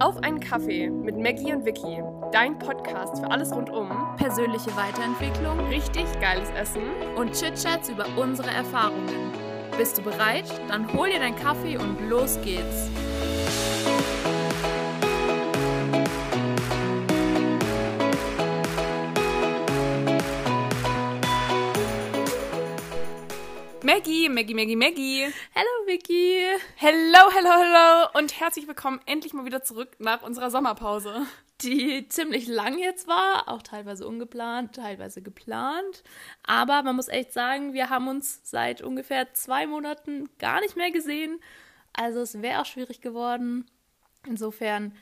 Auf einen Kaffee mit Maggie und Vicky, dein Podcast für alles rund um persönliche Weiterentwicklung richtig geiles Essen und Chit-Chats über unsere Erfahrungen. Bist du bereit? Dann hol dir deinen Kaffee und los geht's. Maggie, Maggie, Maggie, Maggie. Hallo Vicky. Hello, hello, hello und herzlich willkommen endlich mal wieder zurück nach unserer Sommerpause. Die ziemlich lang jetzt war, auch teilweise ungeplant, teilweise geplant. Aber man muss echt sagen, wir haben uns seit ungefähr zwei Monaten gar nicht mehr gesehen. Also es wäre auch schwierig geworden. Insofern,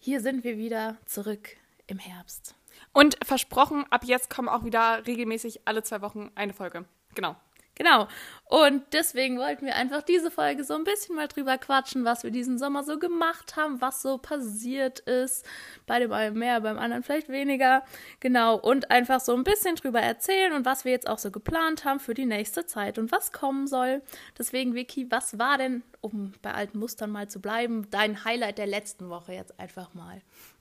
hier sind wir wieder zurück im Herbst. Und versprochen, ab jetzt kommen auch wieder regelmäßig alle zwei Wochen eine Folge. Genau. Genau. Und deswegen wollten wir einfach diese Folge so ein bisschen mal drüber quatschen, was wir diesen Sommer so gemacht haben, was so passiert ist. Bei dem einen mehr, beim anderen vielleicht weniger. Genau. Und einfach so ein bisschen drüber erzählen und was wir jetzt auch so geplant haben für die nächste Zeit und was kommen soll. Deswegen, Vicky, was war denn, um bei alten Mustern mal zu bleiben, dein Highlight der letzten Woche jetzt einfach mal?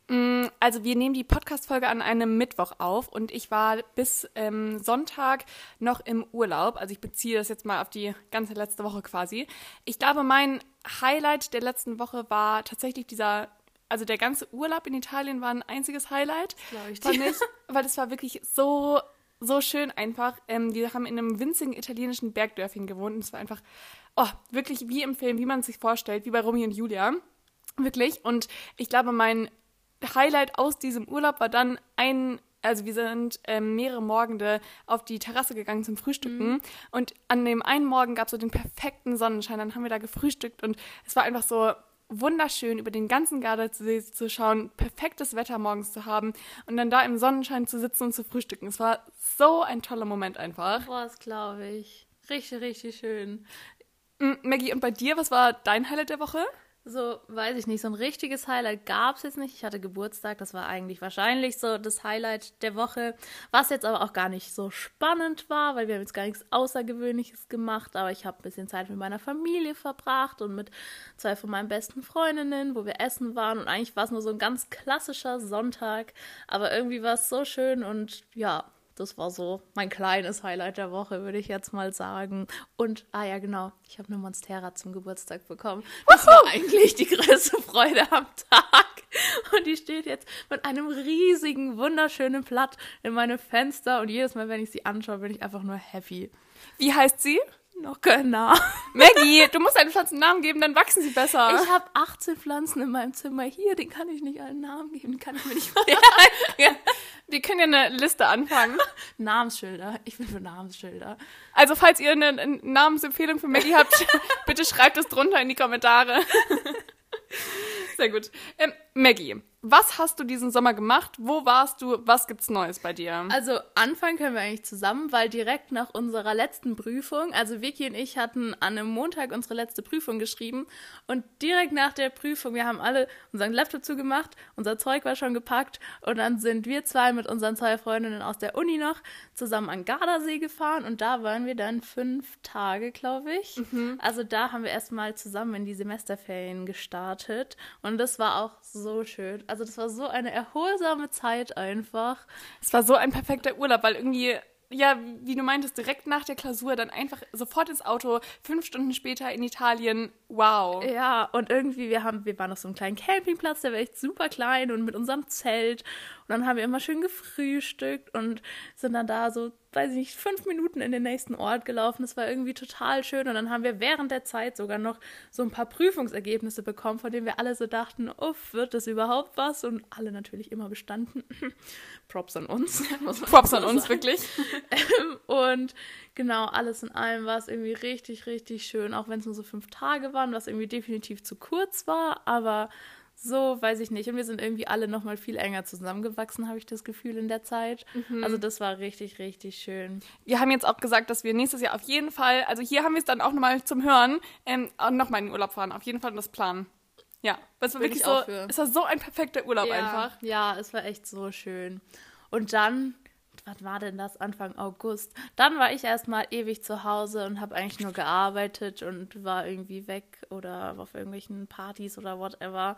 Mm, also wir nehmen die Podcast-Folge an einem Mittwoch auf und ich war bis ähm, Sonntag noch im Urlaub. Also ich beziehe das jetzt mal auf die ganze letzte Woche quasi. Ich glaube, mein Highlight der letzten Woche war tatsächlich dieser, also der ganze Urlaub in Italien war ein einziges Highlight. Glaube ich Fand ich, weil es war wirklich so, so schön einfach. Ähm, die haben in einem winzigen italienischen Bergdörfchen gewohnt und es war einfach, oh, wirklich wie im Film, wie man es sich vorstellt, wie bei Romeo und Julia. Wirklich. Und ich glaube, mein Highlight aus diesem Urlaub war dann ein, also wir sind ähm, mehrere Morgende auf die Terrasse gegangen zum Frühstücken mhm. und an dem einen Morgen gab es so den perfekten Sonnenschein, dann haben wir da gefrühstückt und es war einfach so wunderschön, über den ganzen Gardasee zu schauen, perfektes Wetter morgens zu haben und dann da im Sonnenschein zu sitzen und zu frühstücken. Es war so ein toller Moment einfach. Boah, das glaube ich. Richtig, richtig schön. Maggie, und bei dir, was war dein Highlight der Woche? So, weiß ich nicht, so ein richtiges Highlight gab es jetzt nicht. Ich hatte Geburtstag, das war eigentlich wahrscheinlich so das Highlight der Woche, was jetzt aber auch gar nicht so spannend war, weil wir haben jetzt gar nichts Außergewöhnliches gemacht, aber ich habe ein bisschen Zeit mit meiner Familie verbracht und mit zwei von meinen besten Freundinnen, wo wir essen waren und eigentlich war es nur so ein ganz klassischer Sonntag, aber irgendwie war es so schön und ja, das war so mein kleines Highlight der Woche, würde ich jetzt mal sagen. Und, ah ja, genau, ich habe eine Monstera zum Geburtstag bekommen. Das war eigentlich die größte Freude am Tag. Und die steht jetzt mit einem riesigen, wunderschönen Blatt in meinem Fenster. Und jedes Mal, wenn ich sie anschaue, bin ich einfach nur happy. Wie heißt sie? Noch kein Namen. Maggie, du musst einen Pflanzen Namen geben, dann wachsen sie besser. Ich habe 18 Pflanzen in meinem Zimmer hier, den kann ich nicht einen Namen geben, den kann ich mir nicht merken. Wir können ja eine Liste anfangen. Namensschilder. Ich bin für Namensschilder. Also, falls ihr eine, eine Namensempfehlung für Maggie habt, bitte schreibt es drunter in die Kommentare. Sehr gut. Ähm, Maggie, was hast du diesen Sommer gemacht? Wo warst du? Was gibt's Neues bei dir? Also anfangen können wir eigentlich zusammen, weil direkt nach unserer letzten Prüfung, also Vicky und ich hatten an einem Montag unsere letzte Prüfung geschrieben und direkt nach der Prüfung, wir haben alle unseren Laptop zugemacht, unser Zeug war schon gepackt und dann sind wir zwei mit unseren zwei Freundinnen aus der Uni noch zusammen an Gardasee gefahren und da waren wir dann fünf Tage, glaube ich. Mhm. Also da haben wir erstmal zusammen in die Semesterferien gestartet und das war auch so schön. Also das war so eine erholsame Zeit einfach. Es war so ein perfekter Urlaub, weil irgendwie ja, wie du meintest, direkt nach der Klausur dann einfach sofort ins Auto, fünf Stunden später in Italien. Wow. Ja, und irgendwie, wir haben, wir waren auf so einem kleinen Campingplatz, der war echt super klein und mit unserem Zelt. Und dann haben wir immer schön gefrühstückt und sind dann da so weiß ich nicht, fünf Minuten in den nächsten Ort gelaufen. Das war irgendwie total schön. Und dann haben wir während der Zeit sogar noch so ein paar Prüfungsergebnisse bekommen, von denen wir alle so dachten, uff, wird das überhaupt was? Und alle natürlich immer bestanden. Props an uns. Props an uns, wirklich. und genau, alles in allem war es irgendwie richtig, richtig schön, auch wenn es nur so fünf Tage waren, was irgendwie definitiv zu kurz war, aber so, weiß ich nicht. Und wir sind irgendwie alle noch mal viel enger zusammengewachsen, habe ich das Gefühl in der Zeit. Mhm. Also das war richtig, richtig schön. Wir haben jetzt auch gesagt, dass wir nächstes Jahr auf jeden Fall, also hier haben wir es dann auch noch mal zum Hören, ähm, noch mal in den Urlaub fahren. Auf jeden Fall das planen. Ja, es war wirklich so, es war so ein perfekter Urlaub ja, einfach. Ja, es war echt so schön. Und dann was war denn das, Anfang August? Dann war ich erstmal ewig zu Hause und habe eigentlich nur gearbeitet und war irgendwie weg oder auf irgendwelchen Partys oder whatever.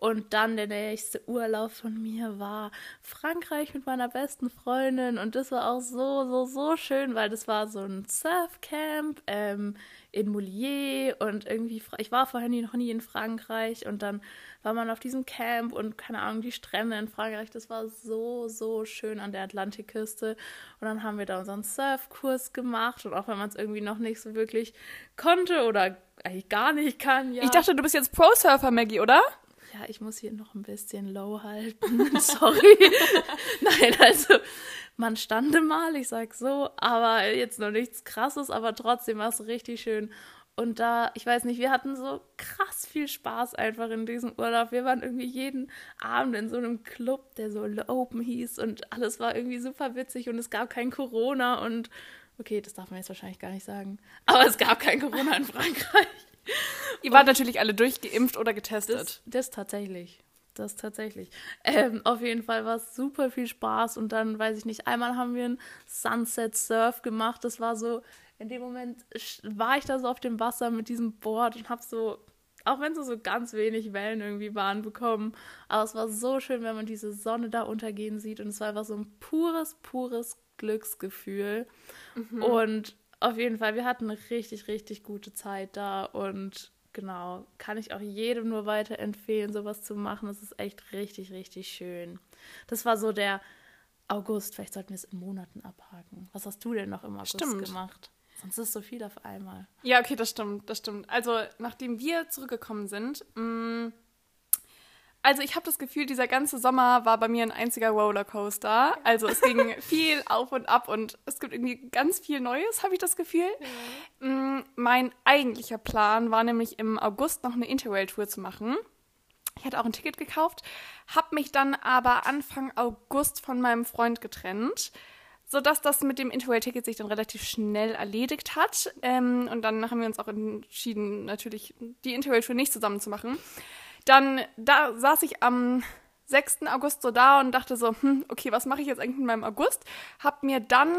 Und dann der nächste Urlaub von mir war Frankreich mit meiner besten Freundin. Und das war auch so, so, so schön, weil das war so ein Surfcamp ähm, in Moulier. Und irgendwie, ich war vorher noch nie in Frankreich. Und dann war man auf diesem Camp und keine Ahnung, die Strände in Frankreich. Das war so, so schön an der Atlantikküste. Und dann haben wir da unseren Surfkurs gemacht. Und auch wenn man es irgendwie noch nicht so wirklich konnte oder eigentlich gar nicht kann, ja. Ich dachte, du bist jetzt Pro-Surfer, Maggie, oder? Ja, ich muss hier noch ein bisschen low halten. Sorry. Nein, also man stande mal, ich sag so, aber jetzt noch nichts krasses, aber trotzdem war es richtig schön. Und da, ich weiß nicht, wir hatten so krass viel Spaß einfach in diesem Urlaub. Wir waren irgendwie jeden Abend in so einem Club, der so Open hieß und alles war irgendwie super witzig und es gab kein Corona und okay, das darf man jetzt wahrscheinlich gar nicht sagen, aber es gab kein Corona in Frankreich. Ihr wart natürlich alle durchgeimpft oder getestet. Das, das tatsächlich. Das tatsächlich. Ähm, auf jeden Fall war es super viel Spaß und dann, weiß ich nicht, einmal haben wir einen Sunset Surf gemacht. Das war so, in dem Moment war ich da so auf dem Wasser mit diesem Board und habe so, auch wenn es so ganz wenig Wellen irgendwie waren, bekommen. Aber es war so schön, wenn man diese Sonne da untergehen sieht und es war einfach so ein pures, pures Glücksgefühl. Mhm. Und auf jeden Fall, wir hatten eine richtig, richtig gute Zeit da und genau, kann ich auch jedem nur weiterempfehlen, sowas zu machen. Das ist echt richtig, richtig schön. Das war so der August. Vielleicht sollten wir es in Monaten abhaken. Was hast du denn noch im August stimmt. gemacht? Sonst ist so viel auf einmal. Ja, okay, das stimmt, das stimmt. Also, nachdem wir zurückgekommen sind, mh, mm, also ich habe das Gefühl, dieser ganze Sommer war bei mir ein einziger Rollercoaster. Also es ging viel auf und ab und es gibt irgendwie ganz viel Neues, habe ich das Gefühl. Ja. Mm, mein eigentlicher Plan war nämlich im August noch eine Interrail-Tour zu machen. Ich hatte auch ein Ticket gekauft, habe mich dann aber Anfang August von meinem Freund getrennt, sodass das mit dem Interrail-Ticket sich dann relativ schnell erledigt hat. Ähm, und dann haben wir uns auch entschieden, natürlich die Interrail-Tour nicht zusammen zu machen. Dann da saß ich am 6. August so da und dachte so, hm, okay, was mache ich jetzt eigentlich mit meinem August? Hab mir dann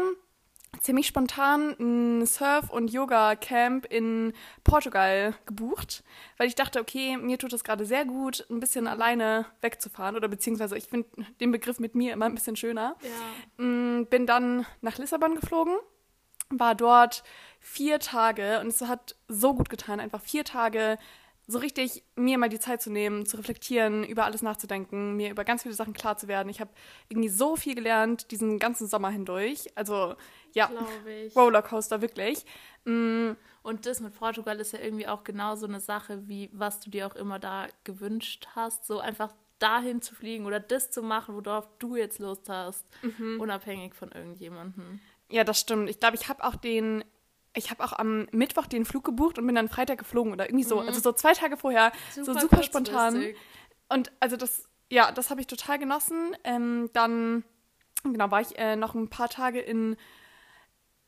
ziemlich spontan ein Surf- und Yoga-Camp in Portugal gebucht, weil ich dachte, okay, mir tut es gerade sehr gut, ein bisschen alleine wegzufahren oder beziehungsweise ich finde den Begriff mit mir immer ein bisschen schöner. Ja. Mm, bin dann nach Lissabon geflogen, war dort vier Tage und es hat so gut getan, einfach vier Tage so richtig mir mal die Zeit zu nehmen, zu reflektieren, über alles nachzudenken, mir über ganz viele Sachen klar zu werden. Ich habe irgendwie so viel gelernt diesen ganzen Sommer hindurch. Also ja, Rollercoaster wirklich. Mm. Und das mit Portugal ist ja irgendwie auch genau so eine Sache, wie was du dir auch immer da gewünscht hast, so einfach dahin zu fliegen oder das zu machen, worauf du jetzt Lust hast, mhm. unabhängig von irgendjemandem. Ja, das stimmt. Ich glaube, ich habe auch den ich habe auch am Mittwoch den Flug gebucht und bin dann Freitag geflogen oder irgendwie so. Mhm. Also so zwei Tage vorher, super so super spontan. Und also das, ja, das habe ich total genossen. Ähm, dann, genau, war ich äh, noch ein paar Tage in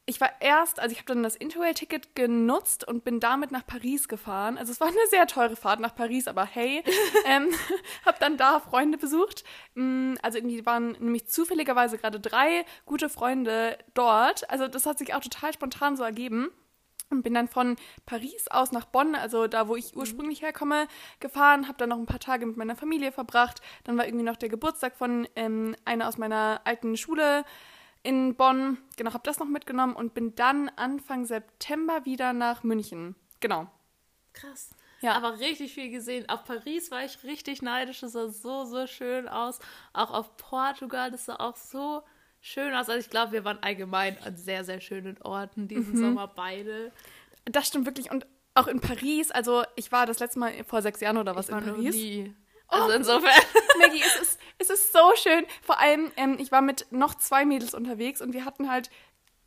ich war erst, also ich habe dann das Interrail-Ticket genutzt und bin damit nach Paris gefahren. Also es war eine sehr teure Fahrt nach Paris, aber hey, ähm, habe dann da Freunde besucht. Mm, also irgendwie waren nämlich zufälligerweise gerade drei gute Freunde dort. Also das hat sich auch total spontan so ergeben. Und bin dann von Paris aus nach Bonn, also da, wo ich mhm. ursprünglich herkomme, gefahren, habe dann noch ein paar Tage mit meiner Familie verbracht. Dann war irgendwie noch der Geburtstag von ähm, einer aus meiner alten Schule in Bonn. Genau, habe das noch mitgenommen und bin dann Anfang September wieder nach München. Genau. Krass. Ja. Aber richtig viel gesehen. Auf Paris war ich richtig neidisch. Das sah so, so schön aus. Auch auf Portugal, das sah auch so schön aus. Also ich glaube, wir waren allgemein an sehr, sehr schönen Orten diesen mhm. Sommer beide. Das stimmt wirklich. Und auch in Paris, also ich war das letzte Mal vor sechs Jahren oder was ich in Paris. Also oh, insofern. Maggie, es ist, es ist so schön. Vor allem, ähm, ich war mit noch zwei Mädels unterwegs und wir hatten halt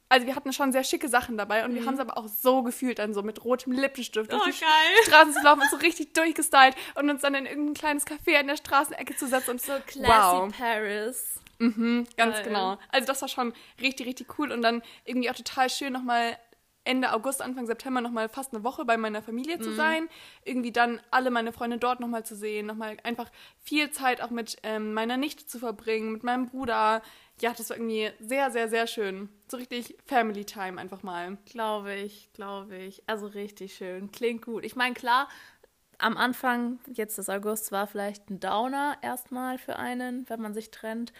also wir hatten schon sehr schicke Sachen dabei und mhm. wir haben es aber auch so gefühlt, dann so mit rotem Lippenstift durch oh, die geil. Straßen zu laufen und so richtig durchgestylt und uns dann in irgendein kleines Café in der Straßenecke zu setzen und so classy wow. Paris. Mhm, ganz geil. genau. Also das war schon richtig, richtig cool und dann irgendwie auch total schön nochmal Ende August, Anfang September nochmal fast eine Woche bei meiner Familie zu mhm. sein. Irgendwie dann alle meine Freunde dort nochmal zu sehen, nochmal einfach viel Zeit auch mit ähm, meiner Nichte zu verbringen, mit meinem Bruder. Ja, das war irgendwie sehr, sehr, sehr schön. So richtig Family Time einfach mal. Glaube ich, glaube ich. Also richtig schön. Klingt gut. Ich meine, klar, am Anfang, jetzt des August, war vielleicht ein Downer erstmal für einen, wenn man sich trennt.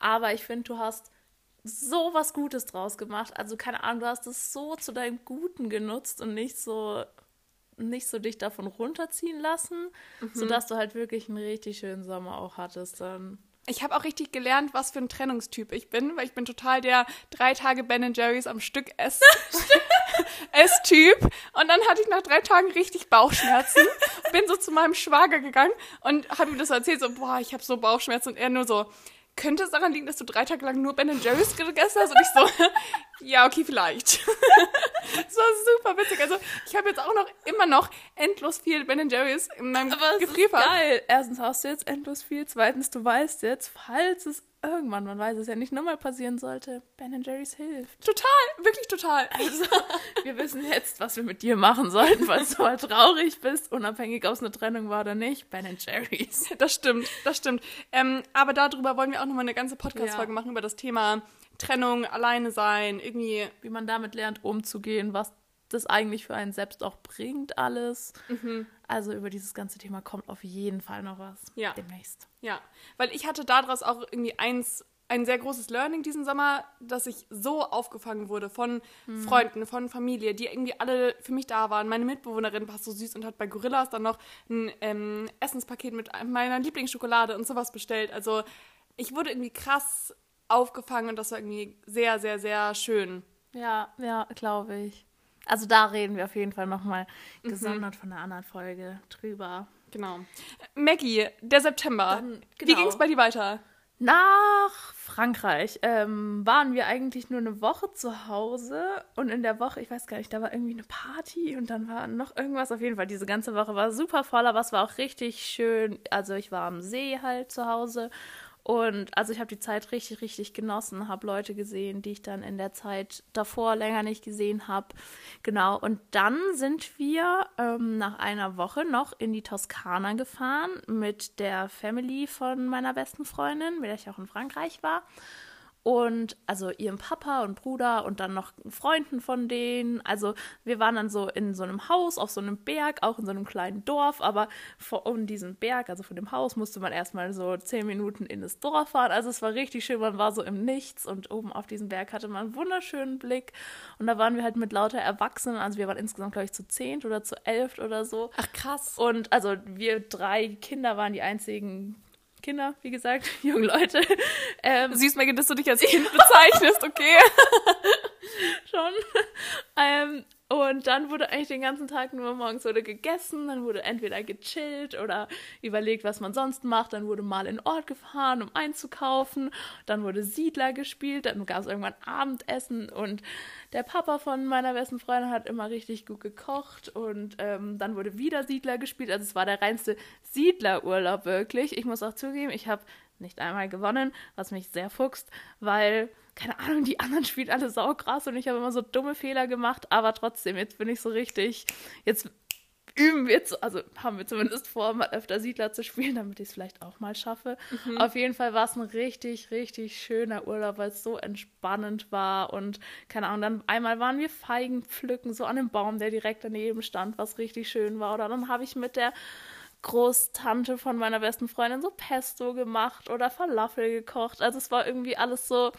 Aber ich finde, du hast so was Gutes draus gemacht. Also keine Ahnung, du hast es so zu deinem Guten genutzt und nicht so nicht so dich davon runterziehen lassen, mhm. sodass du halt wirklich einen richtig schönen Sommer auch hattest dann. Ich habe auch richtig gelernt, was für ein Trennungstyp ich bin, weil ich bin total der drei Tage Ben Jerry's am Stück ess Esstyp. Und dann hatte ich nach drei Tagen richtig Bauchschmerzen. Bin so zu meinem Schwager gegangen und habe ihm das erzählt, so, boah, ich habe so Bauchschmerzen. Und er nur so, könnte es daran liegen, dass du drei Tage lang nur Ben Jerry's gegessen hast? Und ich so, ja, okay, vielleicht. das war super witzig. Also, ich habe jetzt auch noch immer noch endlos viel Ben Jerry's in meinem Aber Gefrierfach. geil. Erstens hast du jetzt endlos viel. Zweitens, du weißt jetzt, falls es irgendwann, man weiß es ja nicht, nochmal passieren sollte, Ben Jerry's hilft. Total, wirklich total. Also, wir wissen jetzt, was wir mit dir machen sollten, falls du mal traurig bist, unabhängig, ob es eine Trennung war oder nicht. Ben Jerry's. Das stimmt, das stimmt. Ähm, aber darüber wollen wir auch nochmal eine ganze Podcast-Folge ja. machen, über das Thema Trennung, alleine sein, irgendwie. Wie man damit lernt, umzugehen, was das eigentlich für einen selbst auch bringt, alles. Mhm. Also über dieses ganze Thema kommt auf jeden Fall noch was ja. demnächst. Ja, weil ich hatte daraus auch irgendwie eins, ein sehr großes Learning diesen Sommer, dass ich so aufgefangen wurde von mhm. Freunden, von Familie, die irgendwie alle für mich da waren. Meine Mitbewohnerin war so süß und hat bei Gorillas dann noch ein ähm, Essenspaket mit meiner Lieblingsschokolade und sowas bestellt. Also ich wurde irgendwie krass aufgefangen und das war irgendwie sehr, sehr, sehr schön. Ja, ja, glaube ich. Also da reden wir auf jeden Fall nochmal mhm. gesondert von einer anderen Folge drüber. Genau. Maggie, der September. Dann, genau. Wie ging es bei dir weiter? Nach Frankreich ähm, waren wir eigentlich nur eine Woche zu Hause und in der Woche, ich weiß gar nicht, da war irgendwie eine Party und dann war noch irgendwas. Auf jeden Fall, diese ganze Woche war super voll, aber es war auch richtig schön. Also ich war am See halt zu Hause und also ich habe die Zeit richtig, richtig genossen, habe Leute gesehen, die ich dann in der Zeit davor länger nicht gesehen habe. Genau, und dann sind wir ähm, nach einer Woche noch in die Toskana gefahren mit der Family von meiner besten Freundin, mit der ich auch in Frankreich war und also ihrem Papa und Bruder und dann noch Freunden von denen. Also wir waren dann so in so einem Haus auf so einem Berg, auch in so einem kleinen Dorf, aber von diesem Berg, also von dem Haus, musste man erstmal so zehn Minuten in das Dorf fahren. Also es war richtig schön, man war so im Nichts und oben auf diesem Berg hatte man einen wunderschönen Blick. Und da waren wir halt mit lauter Erwachsenen, also wir waren insgesamt, glaube ich, zu zehnt oder zu elft oder so. Ach krass. Und also wir drei Kinder waren die einzigen Kinder, wie gesagt, junge Leute. Ähm, Süß, Megan, dass du dich als Kind bezeichnest, okay? Schon. Ähm, und dann wurde eigentlich den ganzen Tag nur morgens wurde gegessen, dann wurde entweder gechillt oder überlegt, was man sonst macht. Dann wurde mal in Ort gefahren, um einzukaufen. Dann wurde Siedler gespielt, dann gab es irgendwann Abendessen und der Papa von meiner besten Freundin hat immer richtig gut gekocht und ähm, dann wurde wieder Siedler gespielt. Also es war der reinste Siedlerurlaub wirklich. Ich muss auch zugeben, ich habe nicht einmal gewonnen, was mich sehr fuchst, weil keine Ahnung, die anderen spielen alle saukrass und ich habe immer so dumme Fehler gemacht, aber trotzdem, jetzt bin ich so richtig, jetzt üben wir, zu, also haben wir zumindest vor, mal öfter Siedler zu spielen, damit ich es vielleicht auch mal schaffe. Mhm. Auf jeden Fall war es ein richtig, richtig schöner Urlaub, weil es so entspannend war und keine Ahnung, dann einmal waren wir Feigen pflücken, so an dem Baum, der direkt daneben stand, was richtig schön war. Oder dann habe ich mit der Großtante von meiner besten Freundin so Pesto gemacht oder Falafel gekocht. Also es war irgendwie alles so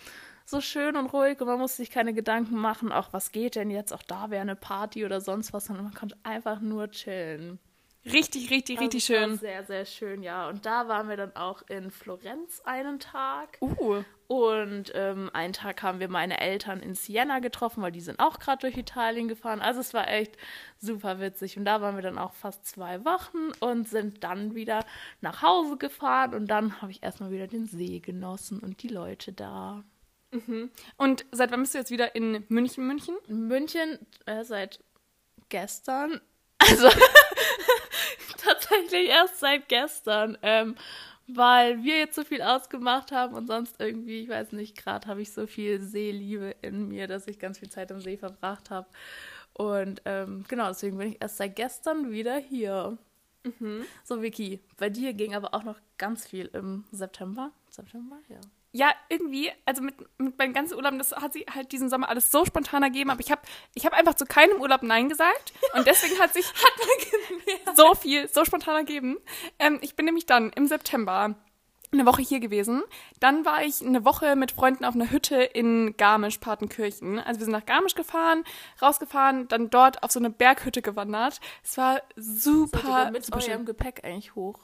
so schön und ruhig und man musste sich keine Gedanken machen, auch was geht denn jetzt, auch da wäre eine Party oder sonst was, sondern man konnte einfach nur chillen. Richtig, richtig, also richtig schön. Sehr, sehr schön, ja. Und da waren wir dann auch in Florenz einen Tag. Uh. Und ähm, einen Tag haben wir meine Eltern in Siena getroffen, weil die sind auch gerade durch Italien gefahren. Also es war echt super witzig. Und da waren wir dann auch fast zwei Wochen und sind dann wieder nach Hause gefahren. Und dann habe ich erstmal wieder den See genossen und die Leute da. Mhm. Und seit wann bist du jetzt wieder in München, München? München äh, seit gestern. Also tatsächlich erst seit gestern. Ähm, weil wir jetzt so viel ausgemacht haben und sonst irgendwie, ich weiß nicht, gerade habe ich so viel Seeliebe in mir, dass ich ganz viel Zeit am See verbracht habe. Und ähm, genau, deswegen bin ich erst seit gestern wieder hier. Mhm. So, Vicky, bei dir ging aber auch noch ganz viel im September. September, ja. Ja, irgendwie, also mit, mit meinen ganzen Urlauben, das hat sie halt diesen Sommer alles so spontan ergeben, aber ich habe ich hab einfach zu keinem Urlaub Nein gesagt und deswegen hat sich hat so viel, so spontan ergeben. Ähm, ich bin nämlich dann im September eine Woche hier gewesen. Dann war ich eine Woche mit Freunden auf einer Hütte in Garmisch-Partenkirchen. Also wir sind nach Garmisch gefahren, rausgefahren, dann dort auf so eine Berghütte gewandert. Es war super. Seid ihr mit eurem Gepäck eigentlich hoch?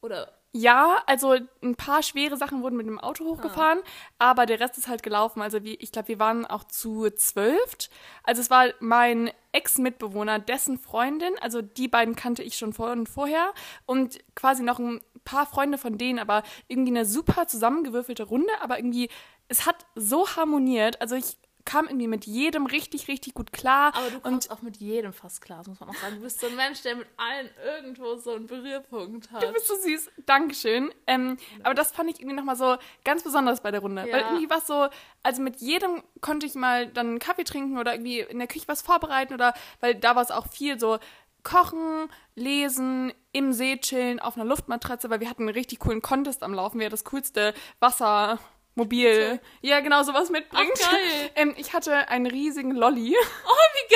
Oder Ja, also ein paar schwere Sachen wurden mit dem Auto hochgefahren, aber der Rest ist halt gelaufen. Also wie, ich glaube, wir waren auch zu zwölft. Also es war mein Ex-Mitbewohner, dessen Freundin, also die beiden kannte ich schon vor und vorher und quasi noch ein paar Freunde von denen, aber irgendwie eine super zusammengewürfelte Runde, aber irgendwie, es hat so harmoniert. Also ich kam irgendwie mit jedem richtig, richtig gut klar. Aber du kommst auch mit jedem fast klar, das muss man auch sagen. Du bist so ein Mensch, der mit allen irgendwo so einen Berührpunkt hat. Du bist so süß. Dankeschön. Ähm, aber das fand ich irgendwie nochmal so ganz besonders bei der Runde. Ja. Weil irgendwie war es so, also mit jedem konnte ich mal dann einen Kaffee trinken oder irgendwie in der Küche was vorbereiten oder, weil da war es auch viel so kochen, lesen, im See chillen, auf einer Luftmatratze, weil wir hatten einen richtig coolen Contest am Laufen, wer das coolste Wassermobil, ja genau, sowas mitbringt. Ach, geil. Ähm, ich hatte einen riesigen Lolly. Oh, wie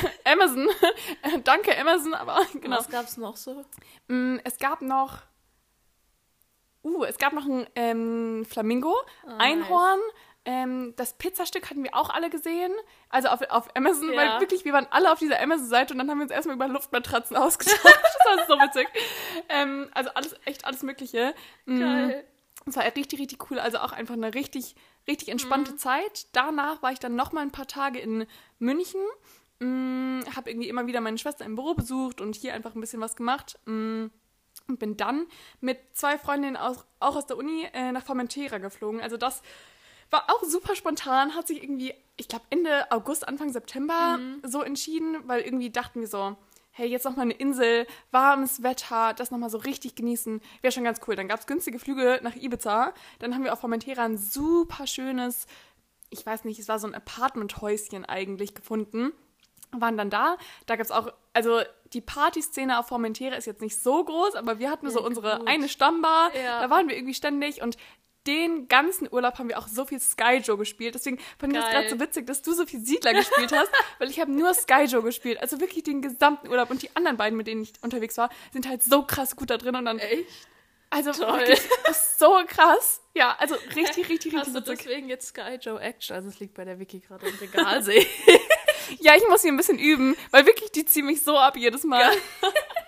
geil! Amazon. Danke, Amazon, aber genau. Was gab's noch so? Mm, Es gab noch. Uh, es gab noch ein ähm, Flamingo, Ah, Einhorn. Ähm, das Pizzastück hatten wir auch alle gesehen. Also auf, auf Amazon, Ja. weil wirklich, wir waren alle auf dieser Amazon-Seite und dann haben wir uns erstmal über Luftmatratzen ausgetauscht. das war so witzig. Ähm, also alles, echt alles Mögliche. Mm, Geil. Es war richtig, richtig cool. Also auch einfach eine richtig, richtig Mhm. entspannte Zeit. Danach war ich dann noch mal ein paar Tage in München. Mm, habe irgendwie immer wieder meine Schwester im Büro besucht und hier einfach ein bisschen was gemacht. Mm, und bin dann mit zwei Freundinnen aus, auch aus der Uni äh, nach Formentera geflogen. Also das war auch super spontan, hat sich irgendwie, ich glaube Ende August, Anfang September so entschieden, weil irgendwie dachten wir so, hey, jetzt noch mal eine Insel, warmes Wetter, das noch mal so richtig genießen, wäre schon ganz cool. Dann gab es günstige Flüge nach Ibiza, dann haben wir auf Formentera ein super schönes, ich weiß nicht, es war so ein Apartmenthäuschen eigentlich gefunden waren dann da. Da gab es auch, also die Partyszene auf Formentera ist jetzt nicht so groß, aber wir hatten so Ja, unsere gut. eine Stammbar. Ja. Da waren wir irgendwie ständig und den ganzen Urlaub haben wir auch so viel Sky Joe gespielt. Deswegen fand ich das gerade so witzig, dass du so viel Siedler gespielt hast, weil ich habe nur Sky Joe gespielt. Also wirklich den gesamten Urlaub. Und die anderen beiden, mit denen ich unterwegs war, sind halt so krass gut da drin. Und dann, Echt? also Toll. wirklich, das ist so krass. Ja, also richtig, richtig, richtig witzig. deswegen jetzt Sky Joe Action? Also es liegt bei der Wiki gerade im Regal, sehe ich. Ja, ich muss hier ein bisschen üben, weil wirklich die ziehen mich so ab jedes Mal.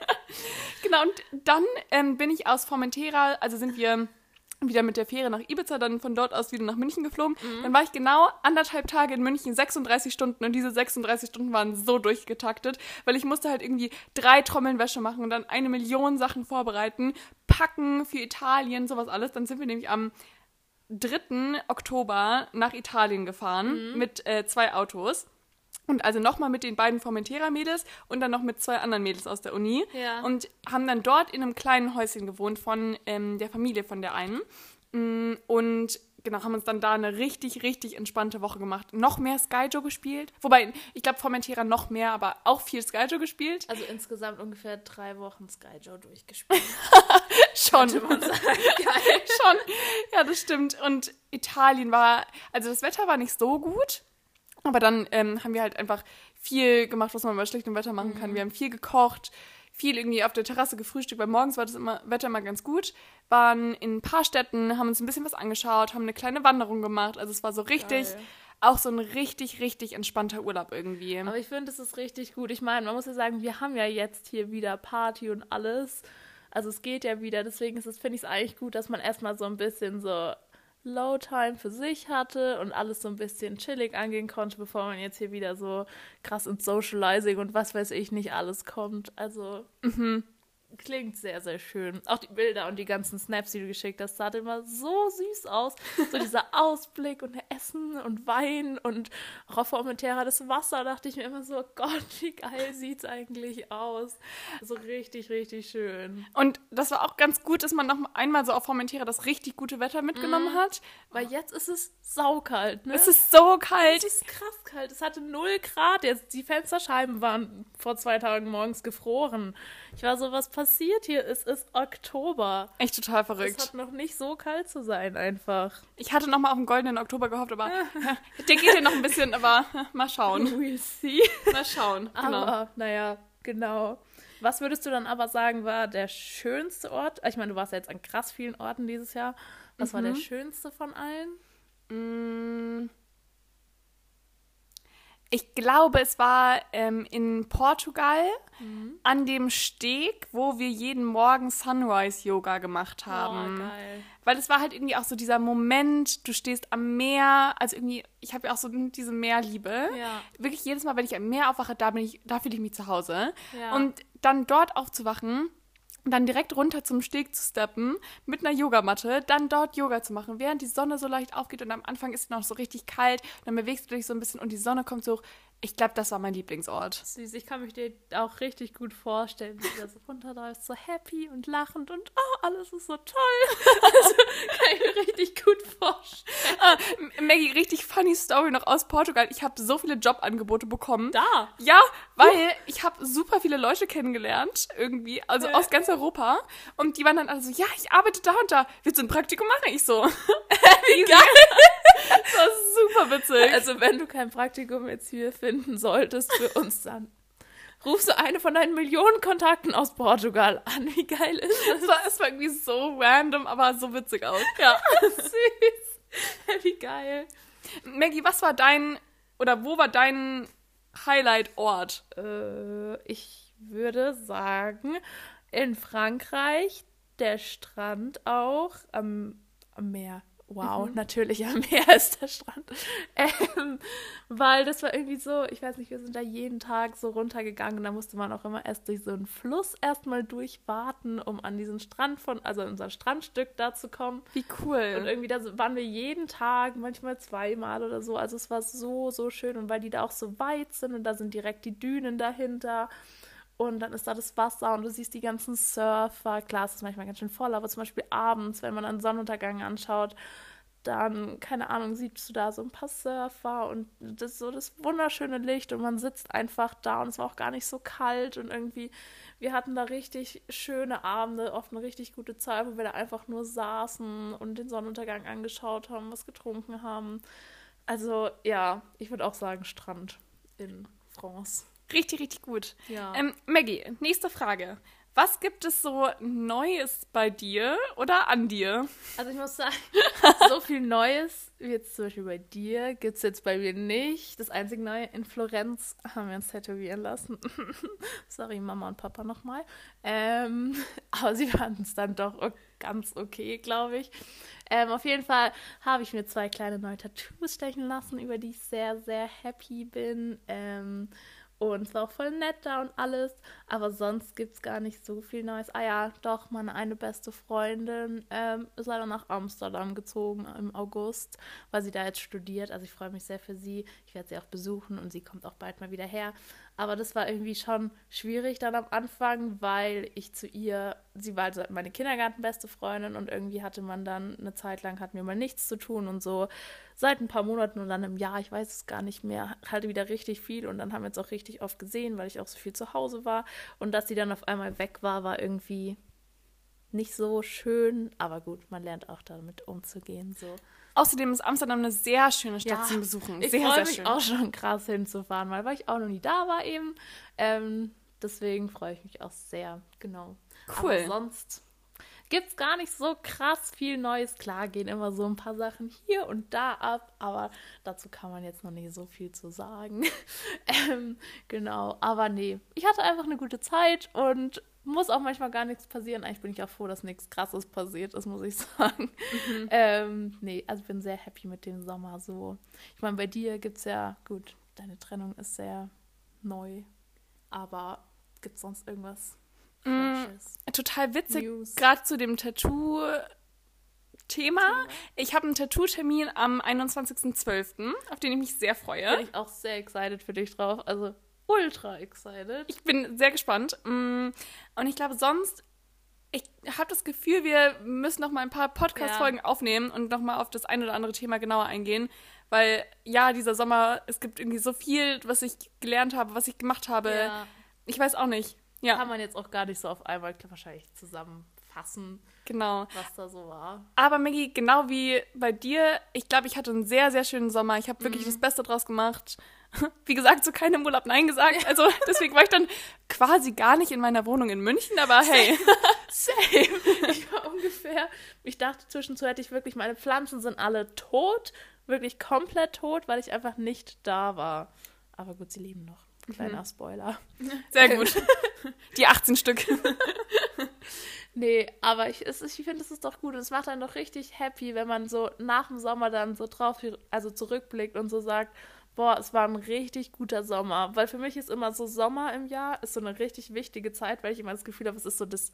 genau, und dann ähm, bin ich aus Formentera, also sind wir wieder mit der Fähre nach Ibiza, dann von dort aus wieder nach München geflogen. Dann war ich genau anderthalb Tage in München, 36 Stunden und diese 36 Stunden waren so durchgetaktet, weil ich musste halt irgendwie drei Trommeln Wäsche machen und dann eine Million Sachen vorbereiten, packen für Italien, sowas alles. Dann sind wir nämlich am 3. Oktober nach Italien gefahren mit äh, zwei Autos. Und also nochmal mit den beiden Formentera-Mädels und dann noch mit zwei anderen Mädels aus der Uni. Ja. Und haben dann dort in einem kleinen Häuschen gewohnt von ähm, der Familie von der einen. Mm, Und genau, haben uns dann da eine richtig, richtig entspannte Woche gemacht. Noch mehr Skyjo gespielt. Wobei, ich glaube Formentera noch mehr, aber auch viel Skyjo gespielt. Also insgesamt ungefähr drei Wochen Sky Joe durchgespielt. Schon. Sagen. Schon. Ja, das stimmt. Und Italien war, also das Wetter war nicht so gut. Aber dann ähm, haben wir halt einfach viel gemacht, was man bei schlechtem Wetter machen kann. Wir haben viel gekocht, viel irgendwie auf der Terrasse gefrühstückt, weil morgens war das immer, Wetter immer ganz gut. Waren in ein paar Städten, haben uns ein bisschen was angeschaut, haben eine kleine Wanderung gemacht. Also es war so richtig, Geil. auch so ein richtig, richtig entspannter Urlaub irgendwie. Aber ich finde, es ist richtig gut. Ich meine, man muss ja sagen, wir haben ja jetzt hier wieder Party und alles. Also es geht ja wieder. Deswegen ist es, finde ich es eigentlich gut, dass man erstmal so ein bisschen so Low Time für sich hatte und alles so ein bisschen chillig angehen konnte, bevor man jetzt hier wieder so krass ins Socializing und was weiß ich nicht alles kommt. Also klingt sehr, sehr schön. Auch die Bilder und die ganzen Snaps, die du geschickt hast, sah immer so süß aus. So dieser Ausblick und Essen und Wein und auch auf Formentera das Wasser, dachte ich mir immer so, Gott, wie geil sieht's eigentlich aus. So richtig, richtig schön. Und das war auch ganz gut, dass man noch einmal so auf Formentera das richtig gute Wetter mitgenommen hat. Weil jetzt ist es saukalt, ne? Es ist so kalt. Es ist krass kalt. Es hatte 0 Grad. Jetzt die Fensterscheiben waren vor zwei Tagen morgens gefroren. Ich war so, was passiert hier? Es ist Oktober. Echt total Es verrückt. hat noch nicht so kalt zu sein, einfach. Ich hatte noch mal auf den goldenen Oktober gehofft, aber der geht ja noch ein bisschen, aber mal schauen. We'll see. Mal schauen. Genau. Aber, naja, genau. Was würdest du dann aber sagen, war der schönste Ort? Ich meine, du warst ja jetzt an krass vielen Orten dieses Jahr. Was war der schönste von allen? Mm. Ich glaube, es war ähm, in Portugal an dem Steg, wo wir jeden Morgen Sunrise-Yoga gemacht haben. Oh, geil. Weil es war halt irgendwie auch so dieser Moment, du stehst am Meer, also irgendwie, ich habe ja auch so diese Meerliebe. Ja. Wirklich jedes Mal, wenn ich am Meer aufwache, da bin ich, da fühle ich mich zu Hause. Ja. Und dann dort aufzuwachen, dann direkt runter zum Steg zu steppen, mit einer Yogamatte, dann dort Yoga zu machen, während die Sonne so leicht aufgeht und am Anfang ist es noch so richtig kalt, dann bewegst du dich so ein bisschen und die Sonne kommt so hoch. Ich glaube, das war mein Lieblingsort. Süß, ich kann mich dir auch richtig gut vorstellen, wie du da so runterläufst, so happy und lachend und oh, alles ist so toll. Also kann ich mir richtig gut vorstellen. Ah, Maggie, richtig funny Story noch aus Portugal. Ich habe so viele Jobangebote bekommen. Da. Ja, weil ich habe super viele Leute kennengelernt, irgendwie, also aus ganz Europa. Und die waren dann alle so, ja, ich arbeite da und da. Willst du ein Praktikum machen? Ich so, wie geil. das war super witzig. Also wenn du kein Praktikum jetzt hier finden solltest für uns, dann rufst du eine von deinen Millionen Kontakten aus Portugal an. Wie geil ist das? es war, es war irgendwie so random, aber so witzig auch. Ja. Süß. Wie geil. Maggie, was war dein, oder wo war dein Highlight-Ort? Äh, ich würde sagen, in Frankreich der Strand auch am, am Meer. Wow, natürlich am Meer ist der Strand. Ähm, weil das war irgendwie so, ich weiß nicht, wir sind da jeden Tag so runtergegangen und da musste man auch immer erst durch so einen Fluss erstmal durchwarten, um an diesen Strand von, also unser Strandstück da zu kommen. Wie Und cool. irgendwie da waren wir jeden Tag, manchmal zweimal oder so. Also es war so, so schön. Und weil die da auch so weit sind und da sind direkt die Dünen dahinter. Und dann ist da das Wasser und du siehst die ganzen Surfer. Klar, es ist manchmal ganz schön voll, aber zum Beispiel abends, wenn man einen Sonnenuntergang anschaut, dann, keine Ahnung, siehst du da so ein paar Surfer und das so das wunderschöne Licht und man sitzt einfach da und es war auch gar nicht so kalt und irgendwie, wir hatten da richtig schöne Abende, oft eine richtig gute Zeit, wo wir da einfach nur saßen und den Sonnenuntergang angeschaut haben, was getrunken haben. Also ja, ich würde auch sagen Strand in France. Richtig, richtig gut. Ja. Ähm, Maggie, nächste Frage. Was gibt es so Neues bei dir oder an dir? Also ich muss sagen, so viel Neues wie jetzt zum Beispiel bei dir gibt es jetzt bei mir nicht. Das einzige Neue in Florenz haben wir uns tätowieren lassen. Sorry, Mama und Papa nochmal. Ähm, aber sie fanden es dann doch ganz okay, glaube ich. Ähm, auf jeden Fall habe ich mir zwei kleine neue Tattoos stechen lassen, über die ich sehr, sehr happy bin. Ähm, und es war auch voll nett da und alles. Aber sonst gibt es gar nicht so viel Neues. Ah ja, doch, meine eine beste Freundin ähm, ist leider nach Amsterdam gezogen im August, weil sie da jetzt studiert. Also ich freue mich sehr für sie. Ich werde sie auch besuchen und sie kommt auch bald mal wieder her. Aber das war irgendwie schon schwierig dann am Anfang, weil ich zu ihr, sie war also meine Kindergartenbeste Freundin und irgendwie hatte man dann eine Zeit lang, hatten wir mal nichts zu tun und so. Seit ein paar Monaten und dann im Jahr, ich weiß es gar nicht mehr, halt wieder richtig viel und dann haben wir uns auch richtig oft gesehen, weil ich auch so viel zu Hause war. Und dass sie dann auf einmal weg war, war irgendwie nicht so schön, aber gut, man lernt auch damit umzugehen so. Außerdem ist Amsterdam eine sehr schöne Stadt Ja, zum Besuchen. Ich sehr, freue sehr mich schön. auch schon krass hinzufahren, weil, weil ich auch noch nie da war eben. Ähm, deswegen freue ich mich auch sehr, genau. Cool. Aber sonst gibt es gar nicht so krass viel Neues. Klar gehen immer so ein paar Sachen hier und da ab, aber dazu kann man jetzt noch nicht so viel zu sagen. ähm, genau, aber nee, ich hatte einfach eine gute Zeit und muss auch manchmal gar nichts passieren. Eigentlich bin ich auch froh, dass nichts Krasses passiert ist, muss ich sagen. Ähm, nee, also ich bin sehr happy mit dem Sommer so. Ich meine, bei dir gibt es ja, gut, deine Trennung ist sehr neu, aber gibt es sonst irgendwas Freshes? Total witzig, gerade zu dem Tattoo-Thema. Ich habe einen Tattoo-Termin am 21.12., auf den ich mich sehr freue. Bin ich auch sehr excited für dich drauf. Also ultra excited. Ich bin sehr gespannt. Mm, Und ich glaube, sonst, ich habe das Gefühl, wir müssen noch mal ein paar Podcast-Folgen aufnehmen und noch mal auf das ein oder andere Thema genauer eingehen. Weil, ja, dieser Sommer, es gibt irgendwie so viel, was ich gelernt habe, was ich gemacht habe. Ja. Ich weiß auch nicht. Ja. kann man jetzt auch gar nicht so auf einmal wahrscheinlich zusammenfassen, Genau. was da so war. Aber Maggie, genau wie bei dir, ich glaube, ich hatte einen sehr, sehr schönen Sommer. Ich habe wirklich das Beste draus gemacht. Wie gesagt, so keinem Urlaub Nein gesagt. Also deswegen war ich dann quasi gar nicht in meiner Wohnung in München, aber hey. Same. Ich war ungefähr, ich dachte zwischendurch hätte ich wirklich, meine Pflanzen sind alle tot, wirklich komplett tot, weil ich einfach nicht da war. Aber gut, sie leben noch. Kleiner Spoiler. Sehr gut. Die 18 Stück. Nee, aber ich, ich finde, es ist doch gut. Und es macht einen doch richtig happy, wenn man so nach dem Sommer dann so drauf, also zurückblickt und so sagt, boah, es war ein richtig guter Sommer. Weil für mich ist immer so Sommer im Jahr, ist so eine richtig wichtige Zeit, weil ich immer das Gefühl habe, es ist so das,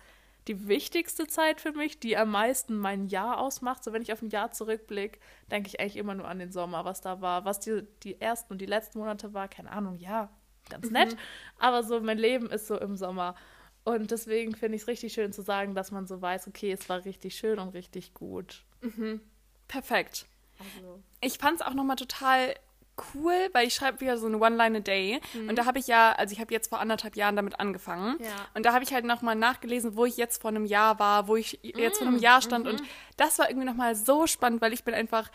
die wichtigste Zeit für mich, die am meisten mein Jahr ausmacht. So wenn ich auf ein Jahr zurückblicke, denke ich eigentlich immer nur an den Sommer, was da war. Was die, die ersten und die letzten Monate war, keine Ahnung, ja, ganz nett. Aber so mein Leben ist so im Sommer. Und deswegen finde ich es richtig schön zu sagen, dass man so weiß, okay, es war richtig schön und richtig gut. Perfekt. Also, Ich fand es auch nochmal total cool, weil ich schreibe wieder so eine One-Line-a-Day. Und da habe ich ja, also ich habe jetzt vor anderthalb Jahren damit angefangen. Ja. Und da habe ich halt nochmal nachgelesen, wo ich jetzt vor einem Jahr war, wo ich jetzt vor einem Jahr stand. Und das war irgendwie nochmal so spannend, weil ich bin einfach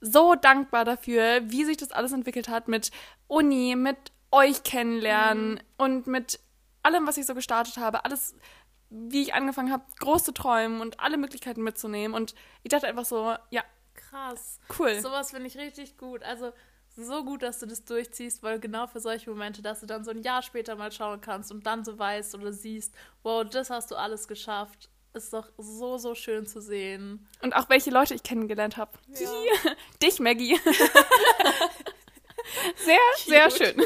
so dankbar dafür, wie sich das alles entwickelt hat mit Uni, mit euch kennenlernen und mit allem, was ich so gestartet habe, alles, wie ich angefangen habe, groß zu träumen und alle Möglichkeiten mitzunehmen. Und ich dachte einfach so, ja, krass. cool. Sowas finde ich richtig gut. Also so gut, dass du das durchziehst, weil genau für solche Momente, dass du dann so ein Jahr später mal schauen kannst und dann so weißt oder siehst, wow, das hast du alles geschafft. Ist doch so, so schön zu sehen. Und auch welche Leute ich kennengelernt habe. Ja. Dich, Maggie. sehr, sehr schön.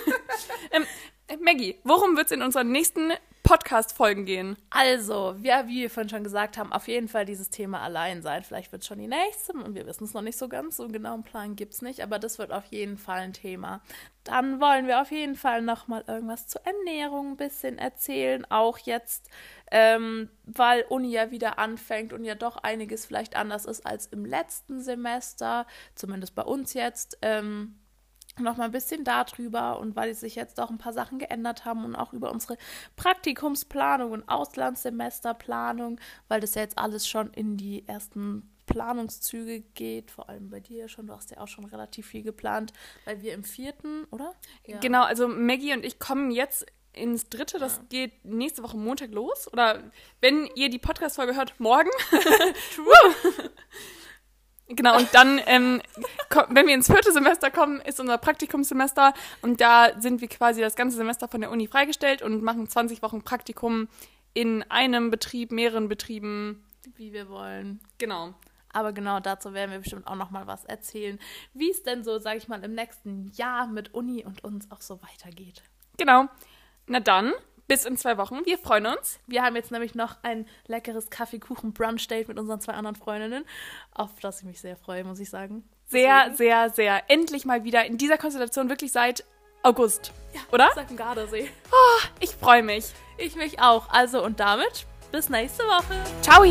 ähm, äh, Maggie, worum wird es in unseren nächsten Podcast-Folgen gehen? Also, ja, wie wir vorhin schon gesagt haben, auf jeden Fall dieses Thema allein sein. Vielleicht wird es schon die nächste und wir wissen es noch nicht so ganz. So einen genauen Plan gibt es nicht, aber das wird auf jeden Fall ein Thema. Dann wollen wir auf jeden Fall nochmal irgendwas zur Ernährung ein bisschen erzählen. Auch jetzt, ähm, weil Uni ja wieder anfängt und ja doch einiges vielleicht anders ist als im letzten Semester, zumindest bei uns jetzt. Ähm, noch mal ein bisschen darüber und weil sich jetzt auch ein paar Sachen geändert haben und auch über unsere Praktikumsplanung und Auslandssemesterplanung, weil das ja jetzt alles schon in die ersten Planungszüge geht, vor allem bei dir schon, du hast ja auch schon relativ viel geplant, weil wir im vierten, oder? Ja. Genau, also Maggie und ich kommen jetzt ins dritte. Das geht nächste Woche Montag los. Oder wenn ihr die Podcast-Folge hört, morgen. True. Genau, und dann, ähm, wenn wir ins vierte Semester kommen, ist unser Praktikumssemester und da sind wir quasi das ganze Semester von der Uni freigestellt und machen 20 Wochen Praktikum in einem Betrieb, mehreren Betrieben. Wie wir wollen. Genau. Aber genau dazu werden wir bestimmt auch noch mal was erzählen, wie es denn so, sage ich mal, im nächsten Jahr mit Uni und uns auch so weitergeht. Genau. Na dann, bis in zwei Wochen. Wir freuen uns. Wir haben jetzt nämlich noch ein leckeres Kaffeekuchen-Brunch-Date mit unseren zwei anderen Freundinnen, auf das ich mich sehr freue, muss ich sagen. Sehr, sehr, sehr. Endlich mal wieder in dieser Konstellation wirklich seit August. Oder? Sag ein Gardasee. Ich freue mich. Ich mich auch. Also und damit bis nächste Woche. Ciao!